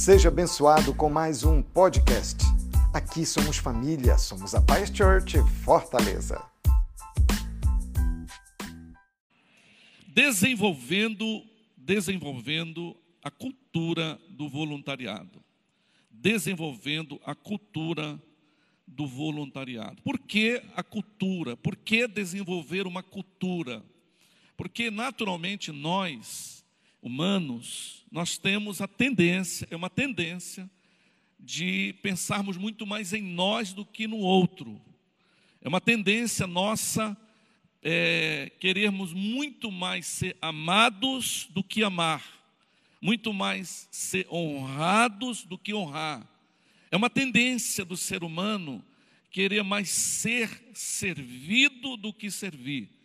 Seja abençoado com mais um podcast. Aqui somos família, somos a Paz Church Fortaleza. Desenvolvendo, desenvolvendo a cultura do voluntariado. Desenvolvendo a cultura do voluntariado. Por que a cultura? Por que desenvolver uma cultura? Porque naturalmente nós, humanos, nós temos a tendência, é uma tendência de pensarmos muito mais em nós do que no outro. É uma tendência nossa é, querermos muito mais ser amados do que amar, muito mais ser honrados do que honrar. É uma tendência do ser humano querer mais ser servido do que servir.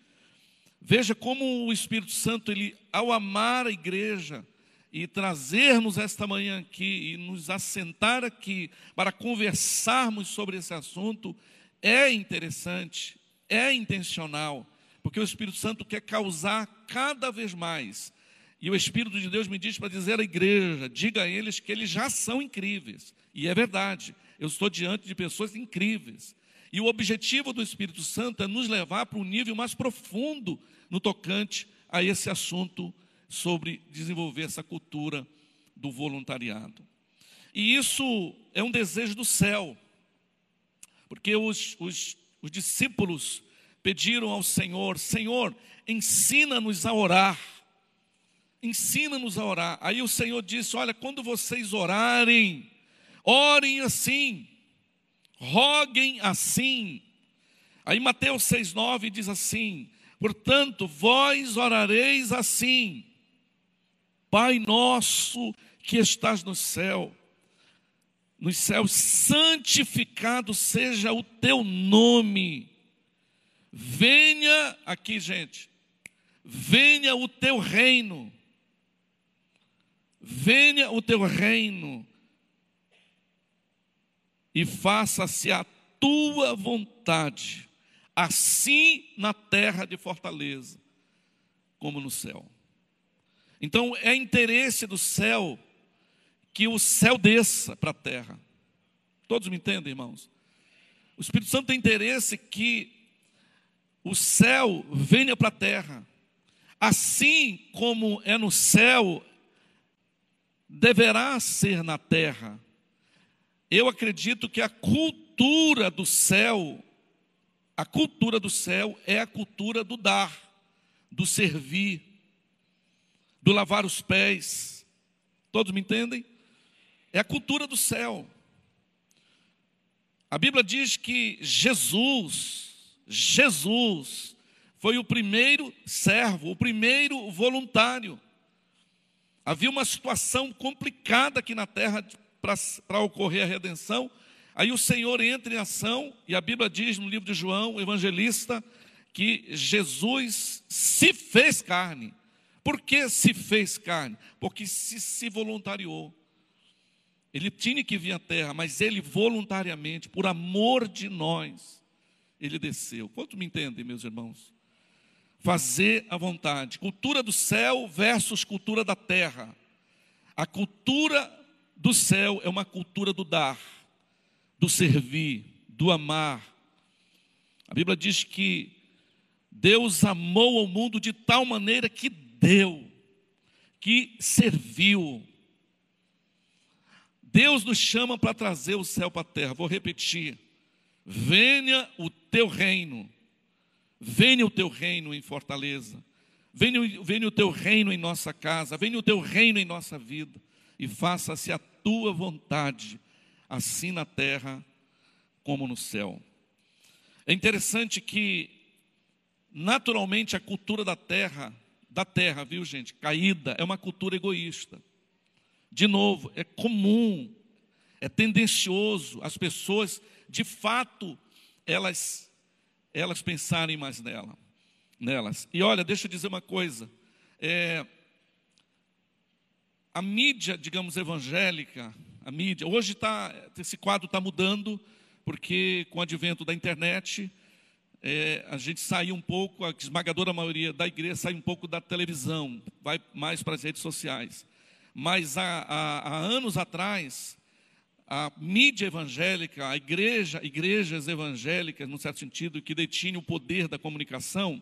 Veja como o Espírito Santo, ele, ao amar a igreja e trazermos esta manhã aqui e nos assentar aqui para conversarmos sobre esse assunto, é interessante, é intencional, porque o Espírito Santo quer causar cada vez mais. E o Espírito de Deus me diz para dizer à igreja: diga a eles que eles já são incríveis. E é verdade, eu estou diante de pessoas incríveis. E o objetivo do Espírito Santo é nos levar para um nível mais profundo no tocante a esse assunto sobre desenvolver essa cultura do voluntariado. E isso é um desejo do céu, porque os, os, os discípulos pediram ao Senhor: Senhor, ensina-nos a orar. Ensina-nos a orar. Aí o Senhor disse: Olha, quando vocês orarem, orem assim, roguem assim. Aí Mateus 6,9 diz assim: Portanto, vós orareis assim, Pai nosso que estás no céu, nos céus, santificado seja o teu nome. Venha aqui, gente. Venha o teu reino. Venha o teu reino e faça-se a tua vontade, assim na terra de Fortaleza, como no céu. Então é interesse do céu que o céu desça para a terra. Todos me entendem, irmãos? O Espírito Santo tem interesse que o céu venha para a terra. Assim como é no céu, deverá ser na terra. Eu acredito que a cultura do céu, a cultura do céu é a cultura do dar, do servir, do lavar os pés. Todos me entendem? É a cultura do céu. A Bíblia diz que Jesus, Jesus, foi o primeiro servo, o primeiro voluntário. Havia uma situação complicada aqui na terra para ocorrer a redenção. Aí o Senhor entra em ação, e a Bíblia diz no livro de João, o evangelista, que Jesus se fez carne. Por que se fez carne? Porque se, se voluntariou. Ele tinha que vir à terra, mas ele voluntariamente, por amor de nós, ele desceu. Quanto me entendem, meus irmãos? Fazer a vontade. Cultura do céu versus cultura da terra. A cultura do céu é uma cultura do dar, do servir, do amar. A Bíblia diz que Deus amou ao mundo de tal maneira que deu, que serviu. Deus nos chama para trazer o céu para a terra. Vou repetir. Venha o teu reino. Venha o teu reino em Fortaleza. Venha, venha o teu reino em nossa casa. Venha o teu reino em nossa vida e faça-se a tua vontade, assim na terra como no céu. É interessante que, naturalmente, a cultura da terra, da terra, viu gente, caída, é uma cultura egoísta. De novo, é comum, é tendencioso as pessoas, de fato, elas, elas pensarem mais nela, nelas. E olha, deixa eu dizer uma coisa. É, a mídia, digamos, evangélica, a mídia, hoje tá, esse quadro está mudando, porque com o advento da internet, é, a gente saiu um pouco, a esmagadora maioria da igreja sai um pouco da televisão, vai mais para as redes sociais. mas há, há, há anos atrás, a mídia evangélica, a igreja, igrejas evangélicas, num certo sentido, que detinham o poder da comunicação,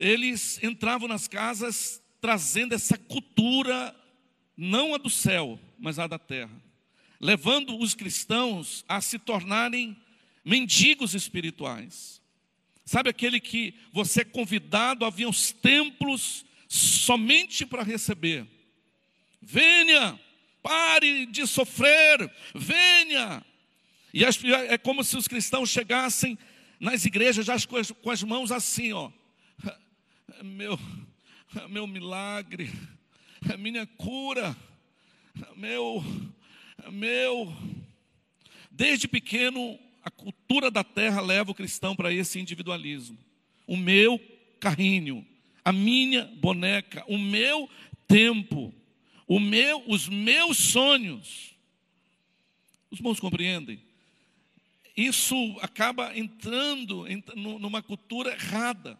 eles entravam nas casas trazendo essa cultura, não a do céu, mas a da terra, levando os cristãos a se tornarem mendigos espirituais. Sabe aquele que você é convidado a vir aos templos somente para receber? Venha, pare de sofrer, venha. E é como se os cristãos chegassem nas igrejas já com as, com as mãos assim, ó. Meu, meu milagre, minha cura, meu, meu. Desde pequeno, a cultura da terra leva o cristão para esse individualismo. O meu carrinho, a minha boneca, o meu tempo o meu, os meus sonhos. Os irmãos compreendem? Isso acaba entrando numa cultura errada.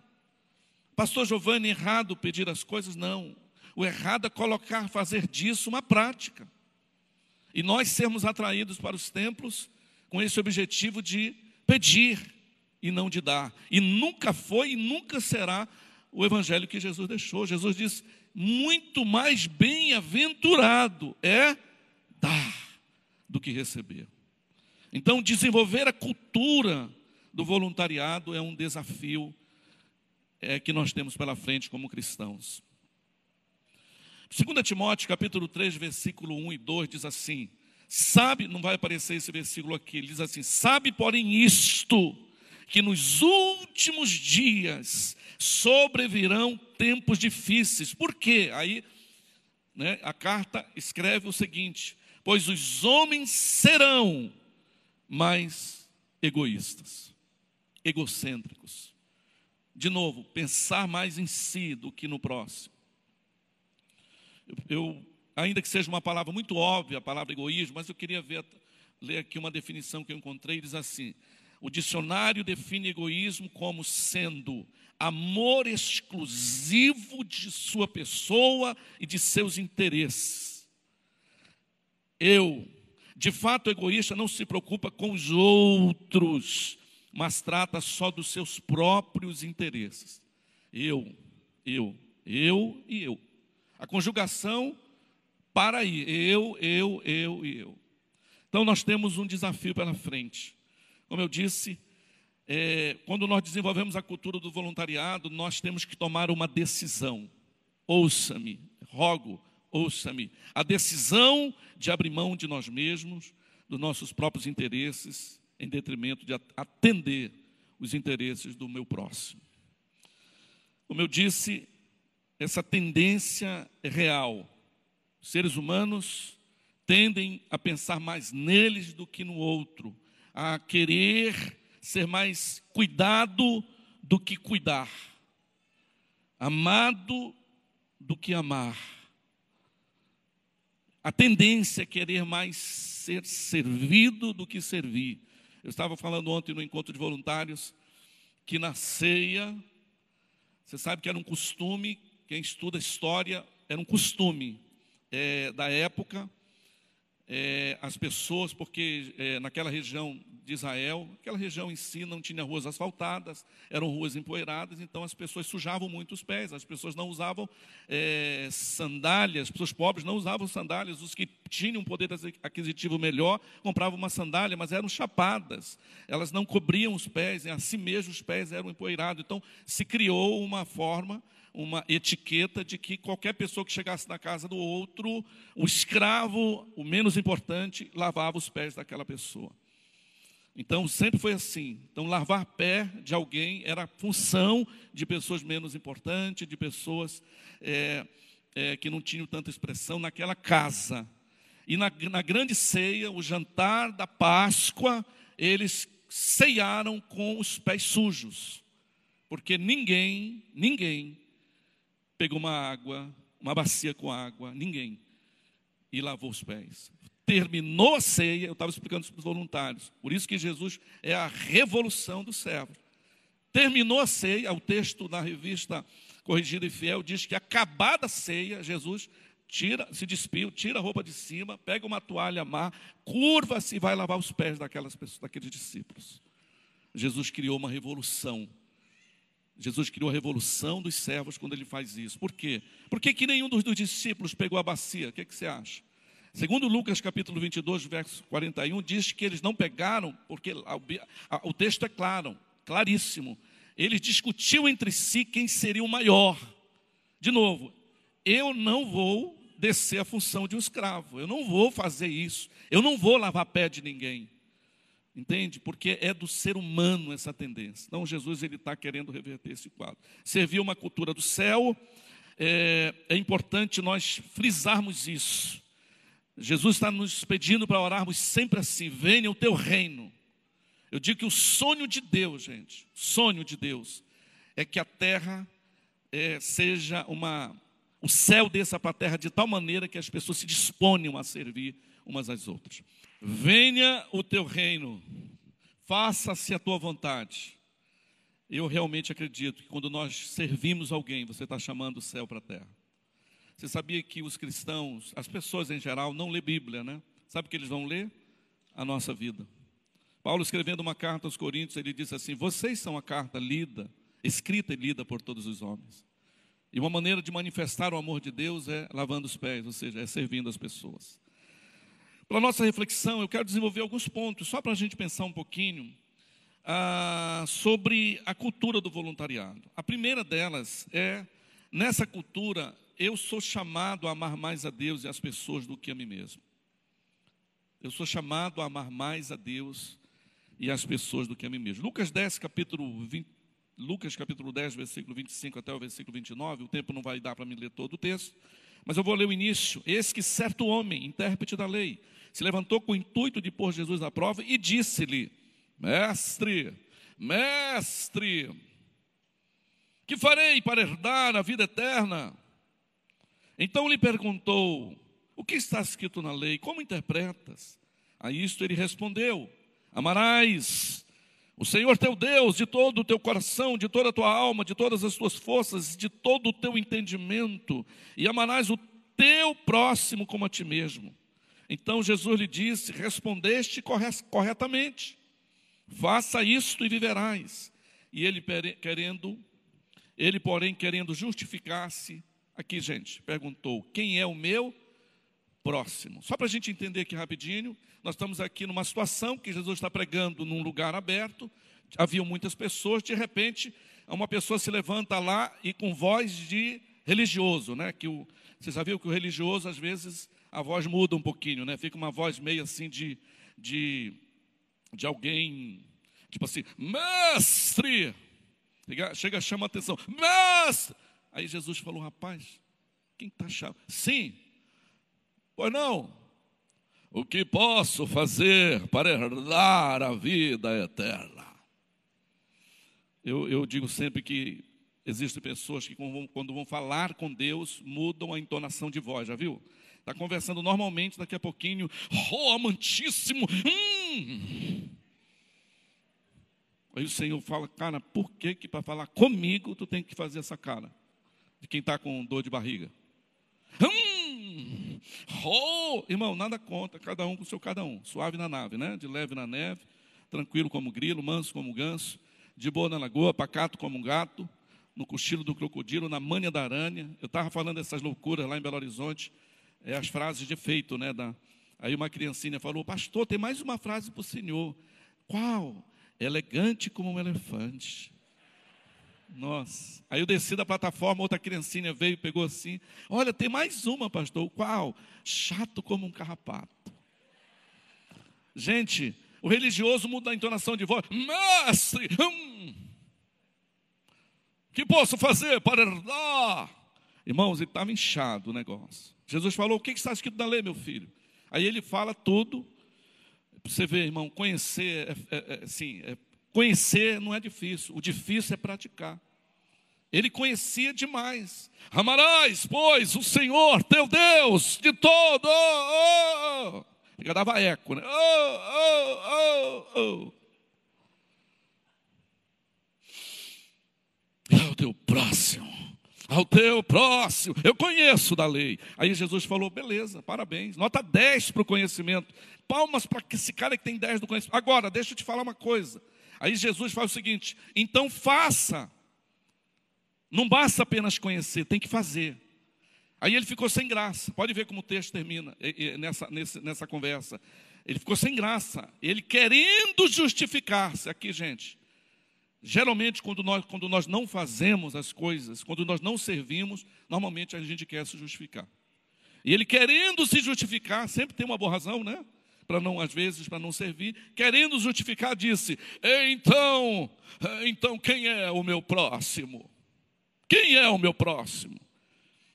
Pastor Giovanni, errado pedir as coisas? Não. O errado é colocar, fazer disso uma prática. E nós sermos atraídos para os templos com esse objetivo de pedir e não de dar. E nunca foi e nunca será o evangelho que Jesus deixou. Jesus disse: muito mais bem-aventurado é dar do que receber. Então, desenvolver a cultura do voluntariado é um desafio é, que nós temos pela frente como cristãos. 2 Timóteo, capítulo 3, versículo 1 e 2 diz assim: Sabe, não vai aparecer esse versículo aqui, ele diz assim: Sabe, porém, isto, que nos últimos dias sobrevirão tempos difíceis. Por quê? Aí né, a carta escreve o seguinte: pois os homens serão mais egoístas, egocêntricos. De novo, pensar mais em si do que no próximo. Eu, ainda que seja uma palavra muito óbvia, a palavra egoísmo, mas eu queria ver, ler aqui uma definição que eu encontrei, diz assim: o dicionário define egoísmo como sendo amor exclusivo de sua pessoa e de seus interesses. Eu, de fato, o egoísta não se preocupa com os outros, mas trata só dos seus próprios interesses. Eu, eu, eu e eu. A conjugação para aí, eu, eu, eu e eu. Então nós temos um desafio pela frente. Como eu disse, é, quando nós desenvolvemos a cultura do voluntariado, nós temos que tomar uma decisão. Ouça-me, rogo, ouça-me. A decisão de abrir mão de nós mesmos, dos nossos próprios interesses, em detrimento de atender os interesses do meu próximo. Como eu disse, essa tendência real. Os seres humanos tendem a pensar mais neles do que no outro a querer ser mais cuidado do que cuidar, amado do que amar. A tendência é querer mais ser servido do que servir. Eu estava falando ontem no encontro de voluntários que na ceia, você sabe que era um costume, quem estuda história, era um costume é, da época é, as pessoas, porque é, naquela região de Israel, aquela região em si não tinha ruas asfaltadas, eram ruas empoeiradas, então as pessoas sujavam muito os pés, as pessoas não usavam é, sandálias, as pessoas pobres não usavam sandálias, os que tinham um poder aquisitivo melhor compravam uma sandália, mas eram chapadas, elas não cobriam os pés, assim mesmo os pés eram empoeirados, então se criou uma forma uma etiqueta de que qualquer pessoa que chegasse na casa do outro, o escravo, o menos importante, lavava os pés daquela pessoa. Então sempre foi assim. Então lavar pé de alguém era função de pessoas menos importantes, de pessoas é, é, que não tinham tanta expressão naquela casa. E na, na grande ceia, o jantar da Páscoa, eles ceiaram com os pés sujos, porque ninguém, ninguém pegou uma água, uma bacia com água, ninguém, e lavou os pés. Terminou a ceia, eu estava explicando isso para os voluntários, por isso que Jesus é a revolução do servo. Terminou a ceia, o texto na revista Corrigida e Fiel diz que acabada a ceia, Jesus tira, se despiu, tira a roupa de cima, pega uma toalha má, curva-se e vai lavar os pés daquelas pessoas, daqueles discípulos. Jesus criou uma revolução. Jesus criou a revolução dos servos quando ele faz isso. Por quê? Por que, que nenhum dos, dos discípulos pegou a bacia? O que, que você acha? Segundo Lucas capítulo 22, verso 41, diz que eles não pegaram, porque o texto é claro, claríssimo. Eles discutiam entre si quem seria o maior. De novo, eu não vou descer a função de um escravo, eu não vou fazer isso, eu não vou lavar pé de ninguém. Entende? Porque é do ser humano essa tendência. Então Jesus ele está querendo reverter esse quadro. Servir uma cultura do céu, é, é importante nós frisarmos isso. Jesus está nos pedindo para orarmos sempre assim: venha o teu reino. Eu digo que o sonho de Deus, gente, sonho de Deus, é que a terra é, seja uma. O céu desça para a terra de tal maneira que as pessoas se disponham a servir umas às outras. Venha o teu reino, faça-se a tua vontade. Eu realmente acredito que quando nós servimos alguém, você está chamando o céu para a terra. Você sabia que os cristãos, as pessoas em geral, não lê Bíblia, né? Sabe o que eles vão ler? A nossa vida. Paulo escrevendo uma carta aos Coríntios, ele disse assim: Vocês são a carta lida, escrita e lida por todos os homens. E uma maneira de manifestar o amor de Deus é lavando os pés, ou seja, é servindo as pessoas. Para nossa reflexão, eu quero desenvolver alguns pontos, só para a gente pensar um pouquinho ah, sobre a cultura do voluntariado. A primeira delas é, nessa cultura, eu sou chamado a amar mais a Deus e as pessoas do que a mim mesmo. Eu sou chamado a amar mais a Deus e as pessoas do que a mim mesmo. Lucas 10, capítulo 20, Lucas capítulo 10, versículo 25 até o versículo 29, o tempo não vai dar para me ler todo o texto, mas eu vou ler o início. Esse que certo homem, intérprete da lei, se levantou com o intuito de pôr Jesus à prova e disse-lhe: Mestre, mestre, que farei para herdar a vida eterna? Então lhe perguntou: O que está escrito na lei? Como interpretas? A isto ele respondeu: Amarás o Senhor teu Deus de todo o teu coração, de toda a tua alma, de todas as tuas forças, de todo o teu entendimento, e amarás o teu próximo como a ti mesmo. Então Jesus lhe disse: Respondeste corretamente, faça isto e viverás. E ele querendo, ele porém querendo justificar-se, Aqui, gente, perguntou: quem é o meu próximo? Só para a gente entender aqui rapidinho, nós estamos aqui numa situação que Jesus está pregando num lugar aberto, havia muitas pessoas, de repente, uma pessoa se levanta lá e com voz de religioso, né? Que o, você já viu que o religioso, às vezes, a voz muda um pouquinho, né? Fica uma voz meio assim de, de, de alguém, tipo assim, mestre! Chega, chama a atenção, mestre! Aí Jesus falou: Rapaz, quem está chamando? Sim, pois não. O que posso fazer para herdar a vida eterna? Eu, eu digo sempre que existem pessoas que, quando vão falar com Deus, mudam a entonação de voz, já viu? Está conversando normalmente, daqui a pouquinho, oh, amantíssimo, hum. Aí o Senhor fala, cara, por que que para falar comigo tu tem que fazer essa cara? De quem está com dor de barriga. Hum, oh, irmão, nada conta, cada um com o seu cada um. Suave na nave, né? De leve na neve, tranquilo como grilo, manso como ganso, de boa na lagoa, pacato como um gato, no cochilo do crocodilo, na manha da aranha. Eu estava falando dessas loucuras lá em Belo Horizonte, é, as frases de efeito, né? Da, aí uma criancinha falou, pastor, tem mais uma frase para o senhor. Qual? Elegante como um elefante. Nossa. Aí eu desci da plataforma, outra criancinha veio pegou assim. Olha, tem mais uma, pastor. Qual? Chato como um carrapato. Gente, o religioso muda a entonação de voz. Mestre, hum, que posso fazer para herdar? Irmãos, ele estava inchado o negócio. Jesus falou: O que está escrito na lei, meu filho? Aí ele fala tudo. Você vê, irmão, conhecer, é, é, é, assim, é Conhecer não é difícil, o difícil é praticar. Ele conhecia demais. Amarás, pois, o Senhor teu Deus de todo. Oh, oh. Já dava eco, né? Oh, oh, oh, oh. É o teu próximo. ao teu próximo. Eu conheço da lei. Aí Jesus falou: beleza, parabéns. Nota 10 para o conhecimento. Palmas para esse cara que tem 10 do conhecimento. Agora, deixa eu te falar uma coisa. Aí Jesus fala o seguinte: então faça. Não basta apenas conhecer, tem que fazer. Aí ele ficou sem graça. Pode ver como o texto termina nessa, nessa conversa. Ele ficou sem graça. Ele querendo justificar-se. Aqui, gente. Geralmente, quando nós, quando nós não fazemos as coisas, quando nós não servimos, normalmente a gente quer se justificar. E ele querendo se justificar, sempre tem uma boa razão, né? Para não, às vezes, para não servir, querendo justificar, disse: Então, então quem é o meu próximo? Quem é o meu próximo?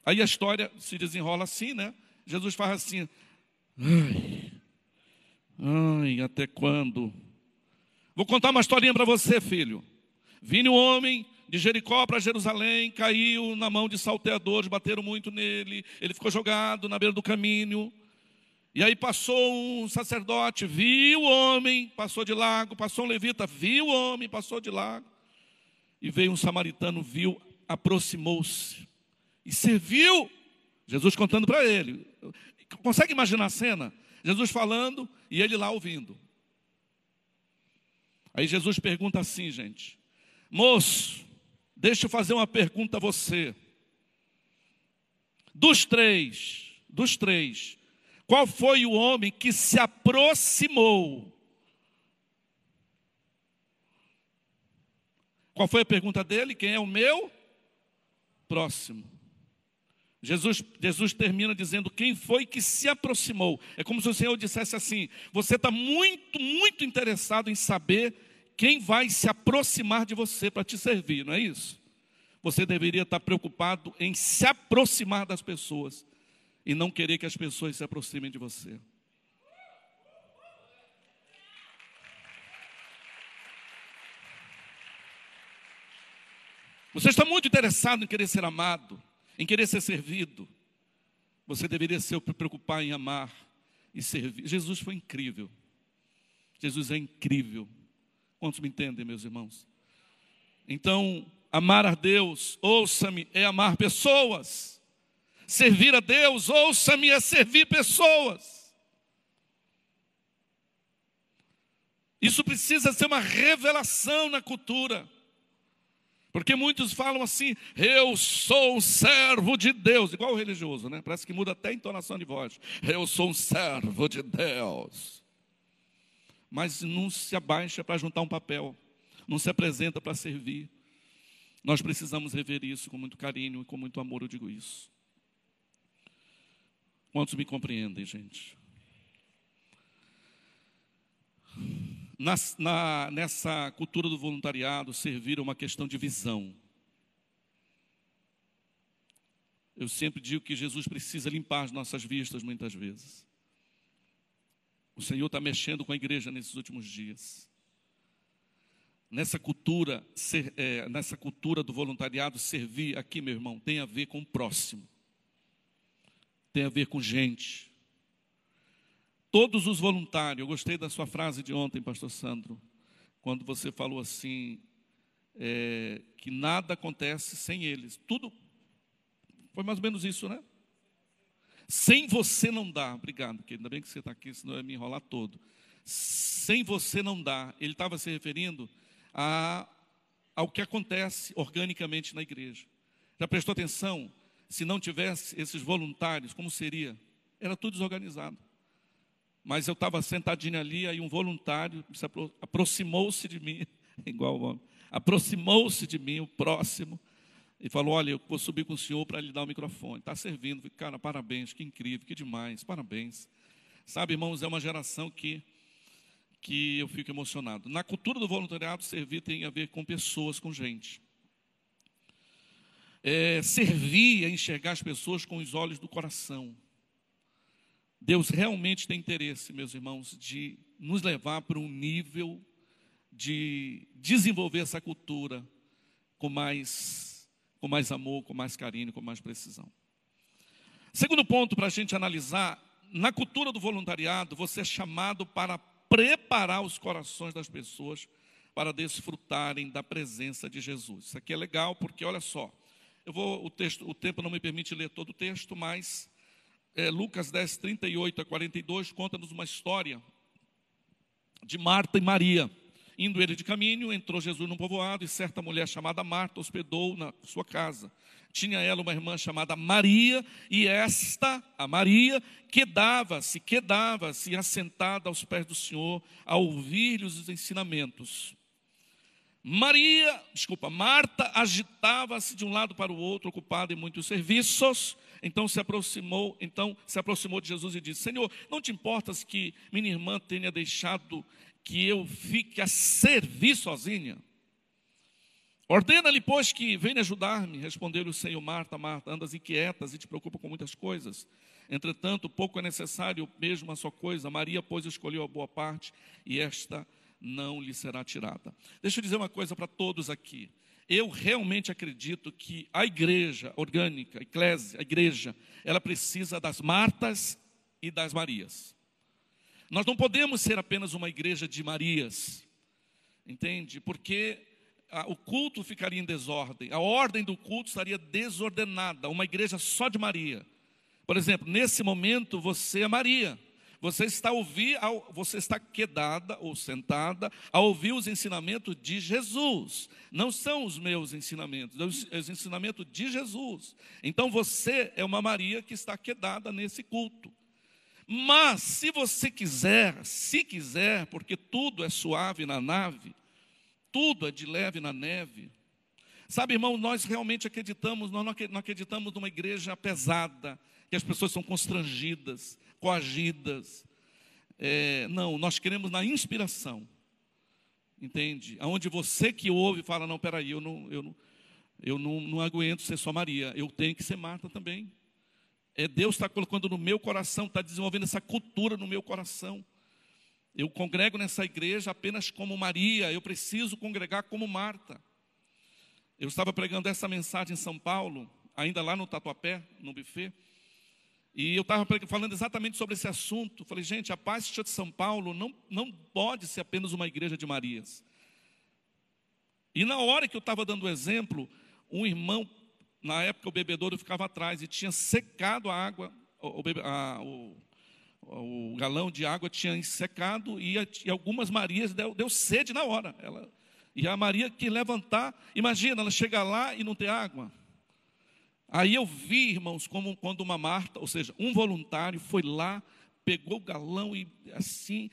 Aí a história se desenrola assim, né? Jesus faz assim: Ai, ai, até quando? Vou contar uma historinha para você, filho. Vindo um homem de Jericó para Jerusalém, caiu na mão de salteadores, bateram muito nele, ele ficou jogado na beira do caminho. E aí passou um sacerdote, viu o homem, passou de lago, passou um levita, viu o homem, passou de lago. E veio um samaritano, viu, aproximou-se e serviu. Jesus contando para ele. Consegue imaginar a cena? Jesus falando e ele lá ouvindo. Aí Jesus pergunta assim, gente: Moço, deixa eu fazer uma pergunta a você. Dos três, dos três, qual foi o homem que se aproximou? Qual foi a pergunta dele? Quem é o meu próximo? Jesus, Jesus termina dizendo quem foi que se aproximou. É como se o Senhor dissesse assim: você está muito, muito interessado em saber quem vai se aproximar de você para te servir, não é isso? Você deveria estar preocupado em se aproximar das pessoas e não querer que as pessoas se aproximem de você. Você está muito interessado em querer ser amado, em querer ser servido. Você deveria se preocupar em amar e servir. Jesus foi incrível. Jesus é incrível. Quantos me entendem, meus irmãos? Então, amar a Deus, ouça-me, é amar pessoas. Servir a Deus, ouça-me, é servir pessoas. Isso precisa ser uma revelação na cultura. Porque muitos falam assim, eu sou um servo de Deus, igual o religioso, né? Parece que muda até a entonação de voz. Eu sou um servo de Deus mas não se abaixa para juntar um papel, não se apresenta para servir. Nós precisamos rever isso com muito carinho e com muito amor, eu digo isso. Quantos me compreendem, gente? Na, na, nessa cultura do voluntariado, servir é uma questão de visão. Eu sempre digo que Jesus precisa limpar as nossas vistas muitas vezes. O Senhor está mexendo com a igreja nesses últimos dias. Nessa cultura, ser, é, nessa cultura do voluntariado, servir aqui, meu irmão, tem a ver com o próximo, tem a ver com gente. Todos os voluntários, eu gostei da sua frase de ontem, Pastor Sandro, quando você falou assim, é, que nada acontece sem eles. Tudo foi mais ou menos isso, né? Sem você não dá. Obrigado, querido. Ainda bem que você está aqui, senão eu ia me enrolar todo. Sem você não dá. Ele estava se referindo a, ao que acontece organicamente na igreja. Já prestou atenção? Se não tivesse esses voluntários, como seria? Era tudo desorganizado. Mas eu estava sentadinho ali, aí um voluntário se aproximou-se de mim, igual o homem, aproximou-se de mim, o próximo, e falou: Olha, eu vou subir com o senhor para lhe dar o microfone. Está servindo. Cara, parabéns, que incrível, que demais, parabéns. Sabe, irmãos, é uma geração que, que eu fico emocionado. Na cultura do voluntariado, servir tem a ver com pessoas, com gente. É, servir é enxergar as pessoas com os olhos do coração. Deus realmente tem interesse, meus irmãos, de nos levar para um nível de desenvolver essa cultura com mais com mais amor, com mais carinho, com mais precisão. Segundo ponto para a gente analisar, na cultura do voluntariado, você é chamado para preparar os corações das pessoas para desfrutarem da presença de Jesus. Isso aqui é legal porque, olha só, Eu vou, o texto, o tempo não me permite ler todo o texto, mas é, Lucas 10, 38 a 42 conta-nos uma história de Marta e Maria. Indo ele de caminho, entrou Jesus num povoado e certa mulher chamada Marta hospedou na sua casa. Tinha ela uma irmã chamada Maria, e esta, a Maria, quedava-se, quedava-se assentada aos pés do Senhor, a ouvir-lhe os ensinamentos. Maria, desculpa, Marta agitava-se de um lado para o outro, ocupada em muitos serviços. Então se aproximou, então se aproximou de Jesus e disse: Senhor, não te importas que minha irmã tenha deixado que eu fique a servir sozinha? Ordena-lhe, pois, que venha ajudar-me. Respondeu-lhe o Senhor, Marta, Marta, andas inquietas e te preocupa com muitas coisas. Entretanto, pouco é necessário mesmo a sua coisa. Maria, pois, escolheu a boa parte e esta não lhe será tirada. Deixa eu dizer uma coisa para todos aqui. Eu realmente acredito que a igreja orgânica, a eclésia, a igreja, ela precisa das Martas e das Marias. Nós não podemos ser apenas uma igreja de Marias, entende? Porque o culto ficaria em desordem, a ordem do culto estaria desordenada, uma igreja só de Maria. Por exemplo, nesse momento você é Maria. Você está ouvir, você está quedada ou sentada a ouvir os ensinamentos de Jesus. Não são os meus ensinamentos, é os ensinamentos de Jesus. Então você é uma Maria que está quedada nesse culto. Mas se você quiser, se quiser, porque tudo é suave na nave, tudo é de leve na neve. Sabe, irmão, nós realmente acreditamos, nós não acreditamos numa igreja pesada, que as pessoas são constrangidas, coagidas. É, não, nós queremos na inspiração. Entende? Aonde você que ouve fala, não, peraí, eu não, eu não, eu não, não aguento ser só Maria, eu tenho que ser Marta também. É, Deus está colocando no meu coração, está desenvolvendo essa cultura no meu coração. Eu congrego nessa igreja apenas como Maria, eu preciso congregar como Marta. Eu estava pregando essa mensagem em São Paulo, ainda lá no Tatuapé, no buffet. E eu estava falando exatamente sobre esse assunto. Falei, gente, a Paz de São Paulo não, não pode ser apenas uma igreja de Marias. E na hora que eu estava dando o exemplo, um irmão, na época o bebedouro ficava atrás e tinha secado a água, o, a, o, o galão de água tinha secado e, e algumas Marias deu, deu, sede na hora. Ela, e a Maria que levantar, imagina, ela chega lá e não tem água. Aí eu vi, irmãos, como quando uma Marta, ou seja, um voluntário foi lá, pegou o galão e assim,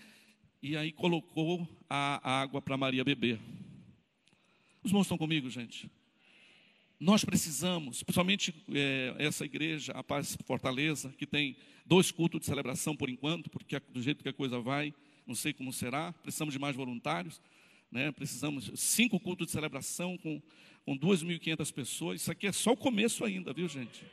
e aí colocou a água para Maria beber. Os irmãos estão comigo, gente? Nós precisamos, principalmente é, essa igreja, a Paz Fortaleza, que tem dois cultos de celebração por enquanto, porque do jeito que a coisa vai, não sei como será, precisamos de mais voluntários, né? precisamos cinco cultos de celebração com com 2.500 pessoas. Isso aqui é só o começo ainda, viu, gente?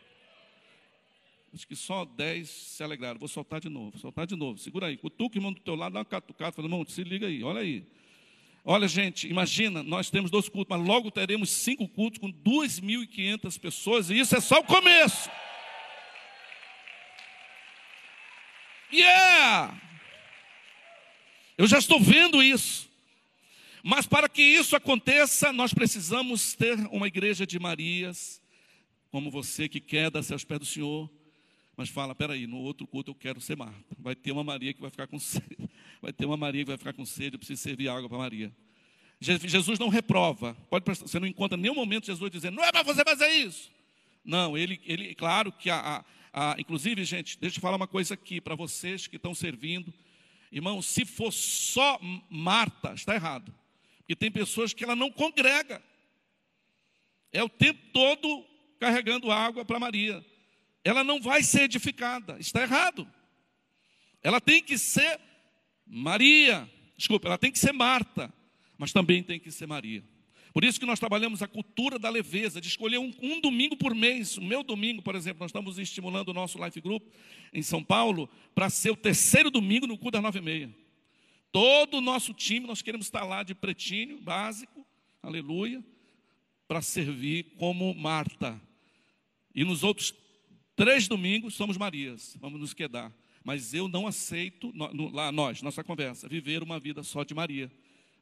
Acho que só 10 se alegraram. Vou soltar de novo, soltar de novo. Segura aí. Cutuca o irmão do teu lado, dá uma catucada. Fala, irmão, se liga aí, olha aí. Olha, gente, imagina, nós temos dois cultos, mas logo teremos cinco cultos com 2.500 pessoas, e isso é só o começo. Yeah! Eu já estou vendo isso. Mas para que isso aconteça, nós precisamos ter uma igreja de Marias, como você que quer dar-se aos pés do Senhor, mas fala, peraí, no outro culto eu quero ser Marta. Vai ter uma Maria que vai ficar com sede. Vai ter uma Maria que vai ficar com sede, eu preciso servir água para Maria. Jesus não reprova. Pode prestar, você não encontra nenhum momento Jesus dizendo, não é para você fazer isso. Não, ele, ele claro que a, a, a, inclusive, gente, deixa eu falar uma coisa aqui para vocês que estão servindo. Irmão, se for só Marta, está errado. E tem pessoas que ela não congrega. É o tempo todo carregando água para Maria. Ela não vai ser edificada. Está errado. Ela tem que ser Maria. Desculpa, ela tem que ser Marta. Mas também tem que ser Maria. Por isso que nós trabalhamos a cultura da leveza, de escolher um, um, domingo por mês. O meu domingo, por exemplo, nós estamos estimulando o nosso Life Group em São Paulo para ser o terceiro domingo no culto das nove e meia. Todo o nosso time, nós queremos estar lá de pretinho, básico, aleluia, para servir como Marta. E nos outros três domingos somos Marias, vamos nos quedar. Mas eu não aceito, lá nós, nossa conversa, viver uma vida só de Maria.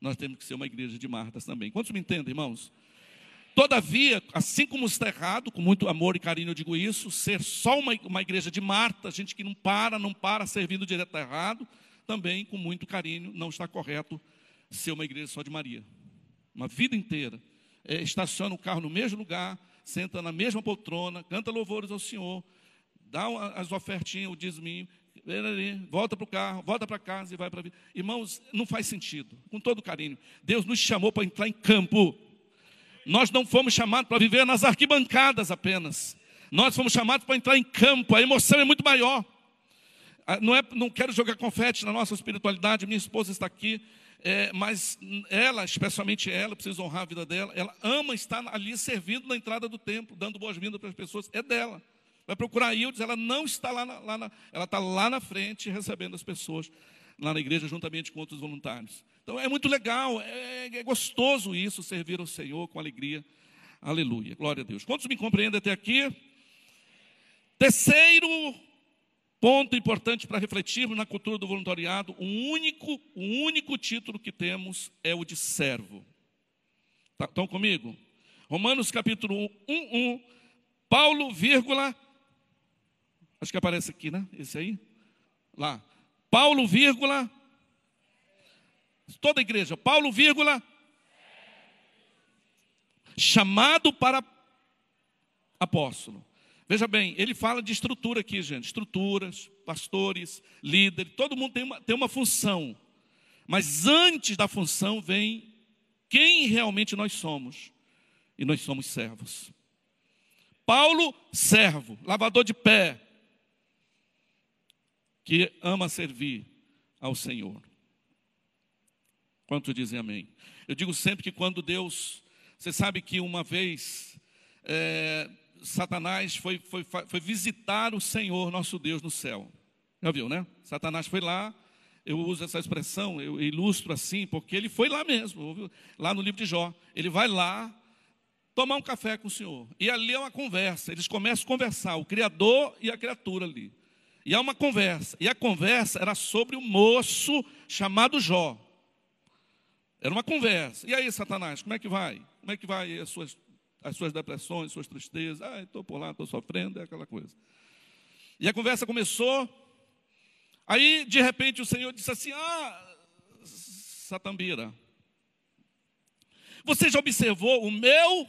Nós temos que ser uma igreja de Martas também. Quantos me entendem, irmãos? Todavia, assim como está errado, com muito amor e carinho eu digo isso, ser só uma, uma igreja de Marta, gente que não para, não para, servindo direto está errado, também com muito carinho não está correto ser uma igreja só de Maria. Uma vida inteira. É, estaciona o carro no mesmo lugar, senta na mesma poltrona, canta louvores ao Senhor, dá as ofertinhas, o dízimo, volta para o carro, volta para casa e vai para a vida. Irmãos, não faz sentido, com todo carinho. Deus nos chamou para entrar em campo. Nós não fomos chamados para viver nas arquibancadas apenas. Nós fomos chamados para entrar em campo. A emoção é muito maior. Ah, não, é, não quero jogar confete na nossa espiritualidade. Minha esposa está aqui. É, mas ela, especialmente ela, preciso honrar a vida dela. Ela ama estar ali servindo na entrada do templo, dando boas-vindas para as pessoas. É dela. Vai procurar Ildes, ela não está lá, na, lá na, ela está lá na frente recebendo as pessoas lá na igreja juntamente com outros voluntários. Então é muito legal, é, é gostoso isso, servir ao Senhor com alegria. Aleluia, glória a Deus. Quantos me compreendem até aqui? Terceiro ponto importante para refletirmos na cultura do voluntariado, o único, o único título que temos é o de servo. Tá, estão comigo? Romanos capítulo 1, 1, Paulo, vírgula, acho que aparece aqui, né? Esse aí? Lá. Paulo, vírgula, toda a igreja, Paulo, vírgula, chamado para apóstolo. Veja bem, ele fala de estrutura aqui, gente. Estruturas, pastores, líderes, todo mundo tem uma, tem uma função. Mas antes da função vem quem realmente nós somos. E nós somos servos. Paulo, servo, lavador de pé, que ama servir ao Senhor. Quanto dizem amém? Eu digo sempre que quando Deus, você sabe que uma vez é, Satanás foi, foi, foi visitar o Senhor nosso Deus no céu. Já viu, né? Satanás foi lá, eu uso essa expressão, eu ilustro assim, porque ele foi lá mesmo, lá no livro de Jó. Ele vai lá tomar um café com o Senhor. E ali é uma conversa, eles começam a conversar, o Criador e a criatura ali. E há uma conversa, e a conversa era sobre o moço chamado Jó. Era uma conversa. E aí, Satanás, como é que vai? Como é que vai as suas, as suas depressões, suas tristezas? Ah, estou por lá, estou sofrendo, é aquela coisa. E a conversa começou. Aí, de repente, o Senhor disse assim: Ah, Satambira, você já observou o meu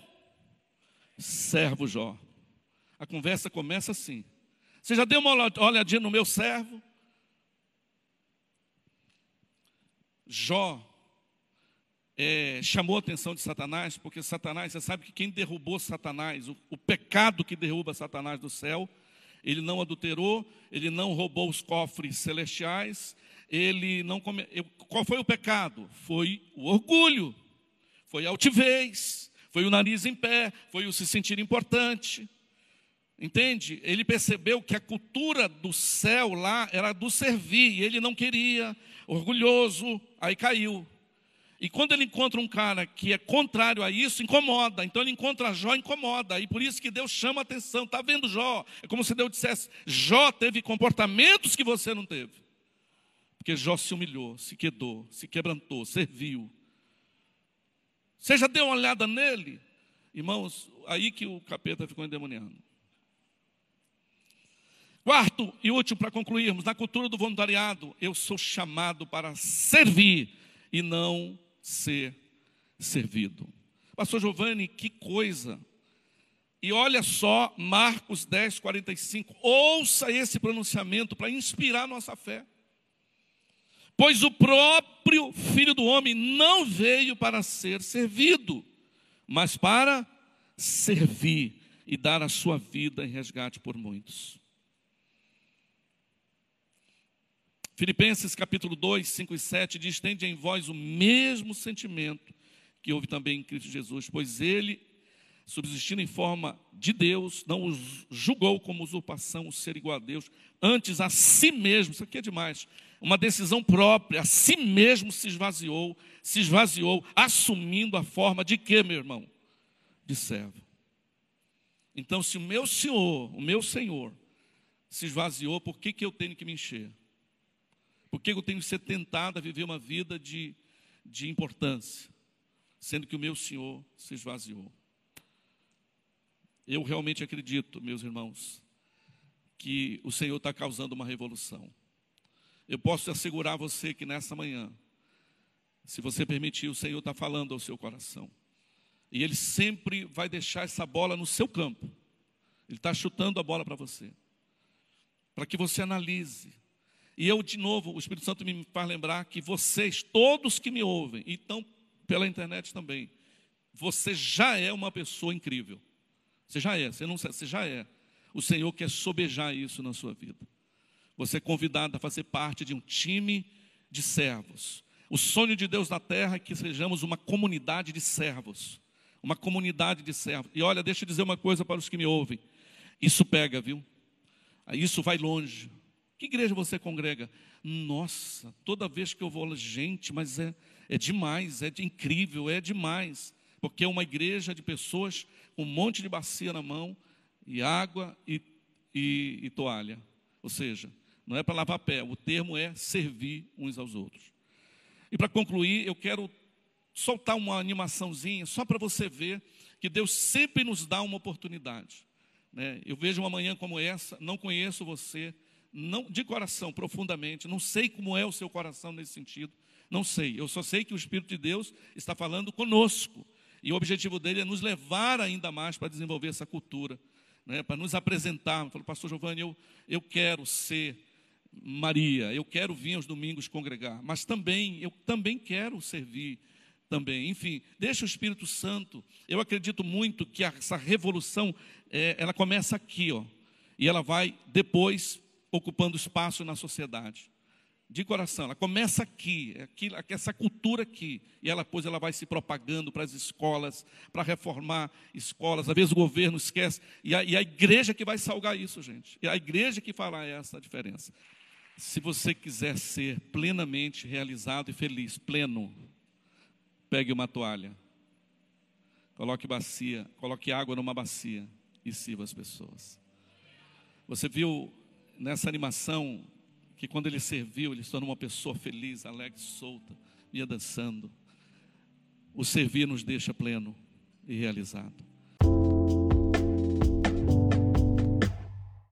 servo Jó? A conversa começa assim. Você já deu uma olhadinha no meu servo? Jó é, chamou a atenção de Satanás, porque Satanás, você sabe que quem derrubou Satanás, o, o pecado que derruba Satanás do céu, ele não adulterou, ele não roubou os cofres celestiais, ele não. Qual foi o pecado? Foi o orgulho, foi a altivez, foi o nariz em pé, foi o se sentir importante. Entende? Ele percebeu que a cultura do céu lá era do servir, e ele não queria, orgulhoso, aí caiu. E quando ele encontra um cara que é contrário a isso, incomoda. Então ele encontra Jó, incomoda. E por isso que Deus chama a atenção. Está vendo Jó? É como se Deus dissesse: Jó teve comportamentos que você não teve. Porque Jó se humilhou, se quedou, se quebrantou, serviu. Você já deu uma olhada nele? Irmãos, aí que o capeta ficou endemoniando. Quarto e último para concluirmos, na cultura do voluntariado, eu sou chamado para servir e não ser servido. Pastor Giovanni, que coisa. E olha só, Marcos 10, 45. Ouça esse pronunciamento para inspirar nossa fé. Pois o próprio Filho do Homem não veio para ser servido, mas para servir e dar a sua vida em resgate por muitos. Filipenses capítulo 2, 5 e 7 diz: Tende em vós o mesmo sentimento que houve também em Cristo Jesus, pois ele, subsistindo em forma de Deus, não os julgou como usurpação o ser igual a Deus, antes a si mesmo, isso aqui é demais, uma decisão própria, a si mesmo se esvaziou, se esvaziou, assumindo a forma de quê, meu irmão? De servo. Então, se o meu Senhor, o meu Senhor, se esvaziou, por que, que eu tenho que me encher? Porque eu tenho que ser tentado a viver uma vida de, de importância, sendo que o meu Senhor se esvaziou. Eu realmente acredito, meus irmãos, que o Senhor está causando uma revolução. Eu posso assegurar você que nessa manhã, se você permitir, o Senhor está falando ao seu coração. E Ele sempre vai deixar essa bola no seu campo. Ele está chutando a bola para você. Para que você analise. E eu, de novo, o Espírito Santo me faz lembrar que vocês, todos que me ouvem, e estão pela internet também, você já é uma pessoa incrível. Você já é, você não você já é. O Senhor quer sobejar isso na sua vida. Você é convidado a fazer parte de um time de servos. O sonho de Deus na terra é que sejamos uma comunidade de servos. Uma comunidade de servos. E olha, deixa eu dizer uma coisa para os que me ouvem. Isso pega, viu? Isso vai longe. Que igreja você congrega? Nossa, toda vez que eu vou, gente, mas é, é demais, é de, incrível, é demais. Porque é uma igreja de pessoas com um monte de bacia na mão, e água e, e, e toalha. Ou seja, não é para lavar pé, o termo é servir uns aos outros. E para concluir, eu quero soltar uma animaçãozinha, só para você ver que Deus sempre nos dá uma oportunidade. Né? Eu vejo uma manhã como essa, não conheço você, não de coração, profundamente, não sei como é o seu coração nesse sentido, não sei. Eu só sei que o Espírito de Deus está falando conosco. E o objetivo dele é nos levar ainda mais para desenvolver essa cultura, né? para nos apresentar. Falou, pastor Giovanni, eu, eu quero ser Maria, eu quero vir aos domingos congregar, mas também, eu também quero servir também. Enfim, deixa o Espírito Santo. Eu acredito muito que essa revolução, é, ela começa aqui, ó, e ela vai depois ocupando espaço na sociedade. De coração, ela começa aqui, é aqui, essa cultura aqui, e ela depois ela vai se propagando para as escolas, para reformar escolas. Às vezes o governo esquece, e a, e a igreja que vai salgar isso, gente. E a igreja que fará essa diferença. Se você quiser ser plenamente realizado e feliz, pleno, pegue uma toalha, coloque bacia, coloque água numa bacia e sirva as pessoas. Você viu nessa animação que quando ele serviu, ele se tornou uma pessoa feliz, alegre, solta, ia dançando. O servir nos deixa pleno e realizado.